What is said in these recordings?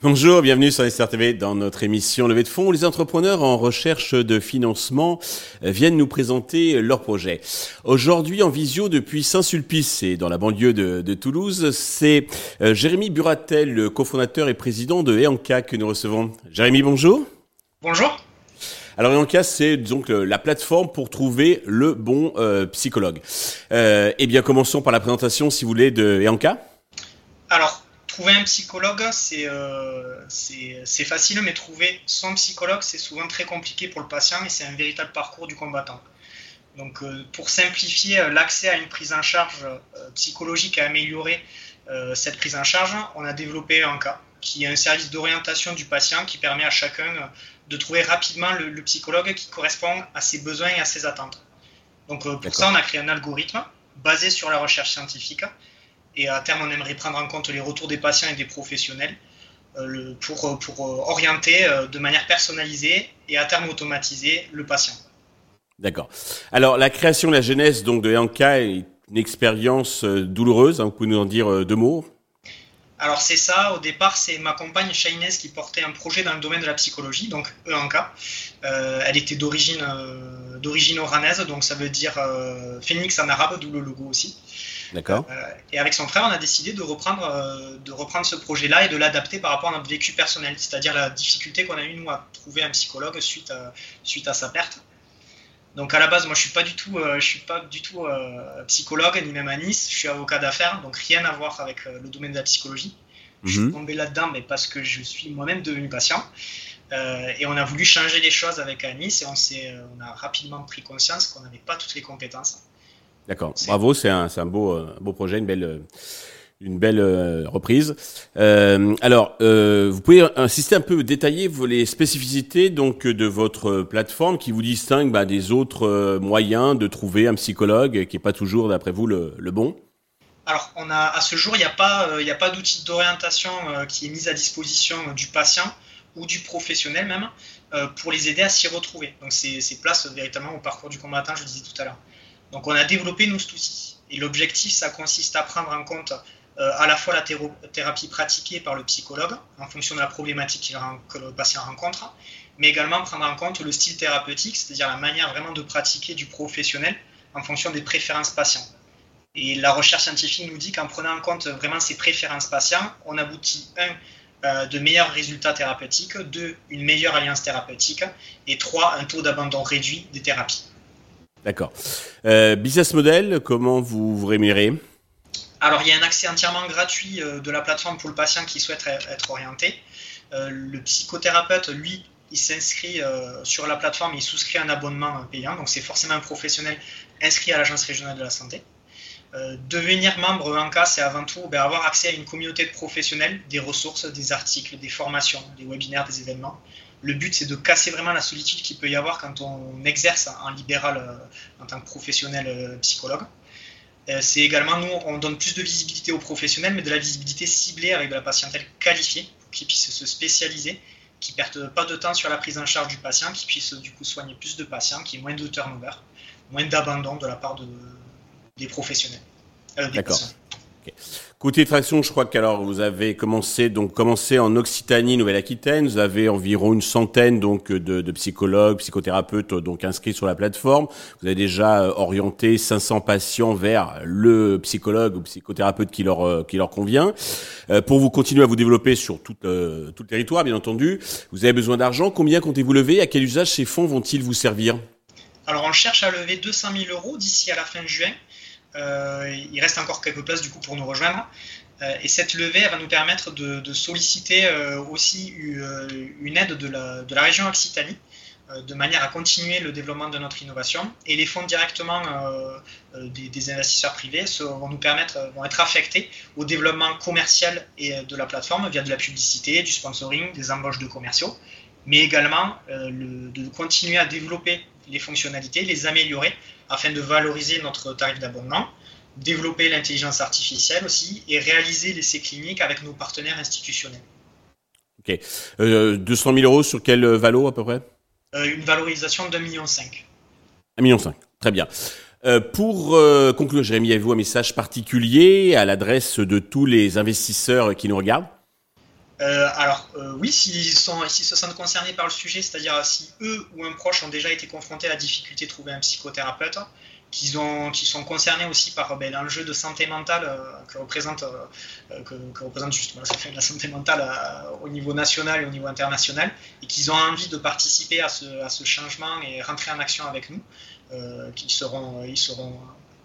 Bonjour, bienvenue sur SRTV dans notre émission Levée de fonds. Les entrepreneurs en recherche de financement viennent nous présenter leurs projets. Aujourd'hui en visio depuis Saint-Sulpice et dans la banlieue de, Toulouse, c'est euh, Jérémy Buratel, le cofondateur et président de EANCA que nous recevons. Jérémy, bonjour. Bonjour. Alors EANCA, c'est donc la plateforme pour trouver le bon euh, psychologue. eh bien, commençons par la présentation, si vous voulez, de EANCA. Alors, trouver un psychologue, euh, c'est facile, mais trouver son psychologue, c'est souvent très compliqué pour le patient et c'est un véritable parcours du combattant. Donc, euh, pour simplifier euh, l'accès à une prise en charge psychologique et améliorer cette prise en charge, on a développé cas qui est un service d'orientation du patient qui permet à chacun de trouver rapidement le, le, psychologue qui correspond à ses besoins et à ses attentes. Donc, pour ça, on a créé un algorithme basé sur la recherche scientifique et à terme, on aimerait prendre en compte les retours des patients et des professionnels euh, pour, pour orienter euh, de manière personnalisée et à terme automatisée le patient. D'accord. Alors, la création, la genèse donc de Yanka est une expérience euh, douloureuse. Hein, vous pouvez nous en dire deux mots? Alors c'est ça, au départ c'est ma compagne Shainez qui portait un projet dans le domaine de la psychologie, donc EANCA. elle était d'origine d'origine oranaise, donc ça veut dire phénix en arabe, d'où le logo aussi. D'accord. Euh, et avec son frère, on a décidé de reprendre, euh, de reprendre ce projet-là et de l'adapter par rapport à notre vécu personnel, c'est-à-dire la difficulté qu'on a eu nous à trouver un psychologue suite à, suite à sa perte. Donc à la base, moi je suis pas du tout, euh, je suis pas du tout psychologue ni même à Nice. Je suis avocat d'affaires, donc rien à voir avec le domaine de la psychologie. Je suis mhm. tombé là-dedans, mais parce que je suis moi-même devenu patient. et on a voulu changer les choses avec Anis et on, on a rapidement pris conscience qu'on n'avait pas toutes les compétences. D'accord. Bravo, c'est un, un, beau, euh, beau projet, une belle, euh, une belle euh, reprise. Euh, alors, euh, vous pouvez insister un peu, détailler les spécificités donc de votre plateforme qui vous distingue bah, des autres moyens de trouver un psychologue qui n'est pas toujours, d'après vous, le, bon? Alors, on a, à ce jour, il n'y a pas, d'outil d'orientation qui est mis à disposition du patient ou du professionnel même pour les aider à s'y retrouver. Donc, c'est place véritablement au parcours du combattant, je le disais tout à l'heure. Donc on a développé nous cet outil. Et l'objectif, ça consiste à prendre en compte à la fois la thérapie pratiquée par le psychologue en fonction de la problématique que le patient rencontre, mais également prendre en compte le style thérapeutique, c'est-à-dire la manière vraiment de pratiquer du professionnel en fonction des préférences patients. Et la recherche scientifique nous dit qu'en prenant en compte vraiment ces préférences patients, on aboutit, un, euh, de meilleurs résultats thérapeutiques, deux, une meilleure alliance thérapeutique, et trois, un taux d'abandon réduit des thérapies. D'accord. Euh, business model, comment vous vous rémunérez? Alors, il y a un accès entièrement gratuit euh, de la plateforme pour le patient qui souhaite être orienté. Euh, le psychothérapeute, lui, il s'inscrit sur la plateforme, il souscrit un abonnement payant, donc c'est forcément un professionnel inscrit à l'Agence régionale de la santé. devenir membre en cas, c'est avant tout ben, avoir accès à une communauté de professionnels, des ressources, des articles, des formations, des webinaires, des événements, le but, c'est de casser vraiment la solitude qu'il peut y avoir quand on exerce en libéral euh, en tant que professionnel euh, psychologue. Euh, c'est également, nous, on donne plus de visibilité aux professionnels, mais de la visibilité ciblée avec de la patientèle qualifiée pour qu'ils puissent se spécialiser, qui ne perdent pas de temps sur la prise en charge du patient, qui puissent du coup soigner plus de patients, qui ait moins de turnover, moins d'abandon de la part de, des professionnels. D'accord. Côté traction, je crois qu'alors vous avez commencé donc commencé en Occitanie, Nouvelle-Aquitaine. Vous avez environ une centaine donc de, psychologues, psychothérapeutes donc inscrits sur la plateforme. Vous avez déjà euh, orienté 500 patients vers le psychologue ou psychothérapeute qui leur euh, qui leur convient. Euh, pour vous continuer à vous développer sur tout, tout le territoire, bien entendu, vous avez besoin d'argent. Combien comptez-vous lever? À quel usage ces fonds vont-ils vous servir? Alors on cherche à lever 200 000 euros d'ici à la fin juin. Euh, il reste encore quelques places du coup pour nous rejoindre. Euh, et cette levée va nous permettre de, solliciter euh, aussi une aide de la, région Occitanie de manière à continuer le développement de notre innovation. Et les fonds directement des, investisseurs privés vont nous permettre, vont être affectés au développement commercial et de la plateforme via de la publicité, du sponsoring, des embauches de commerciaux, mais également de continuer à développer les fonctionnalités, les améliorer afin de valoriser notre tarif d'abonnement, développer l'intelligence artificielle aussi et réaliser l'essai clinique avec nos partenaires institutionnels. Ok. 200 000 euros sur quel valo à peu près? Euh, Une valorisation de 2,5 million. 1,5 million. Très bien. Euh, pour euh, conclure, Jérémy, avez-vous un message particulier à l'adresse de tous les investisseurs qui nous regardent? Euh, alors oui, s'ils se sentent concernés par le sujet, c'est-à-dire si eux ou un proche ont déjà été confrontés à la difficulté de trouver un psychothérapeute, qu'ils sont concernés aussi par ben, l'enjeu de santé mentale que représente, que, représente justement la santé mentale au niveau national et au niveau international, et qu'ils ont envie de participer à ce, changement et rentrer en action avec nous. Euh, qui seront, ils seront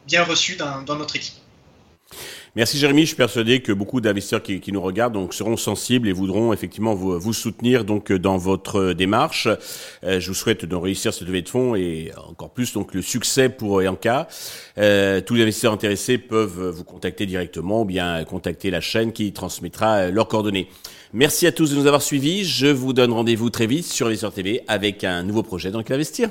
bien reçus dans, notre équipe. Merci Jérémy, je suis persuadé que beaucoup d'investisseurs qui, nous regardent donc seront sensibles et voudront effectivement vous, vous soutenir donc dans votre démarche. Euh, je vous souhaite de réussir cette levée de fonds et encore plus donc le succès pour Eanca. Euh, tous les investisseurs intéressés peuvent vous contacter directement ou bien contacter la chaîne qui transmettra leurs coordonnées. Merci à tous de nous avoir suivis. Je vous donne rendez-vous très vite sur Investisseur TV avec un nouveau projet dans lequel investir.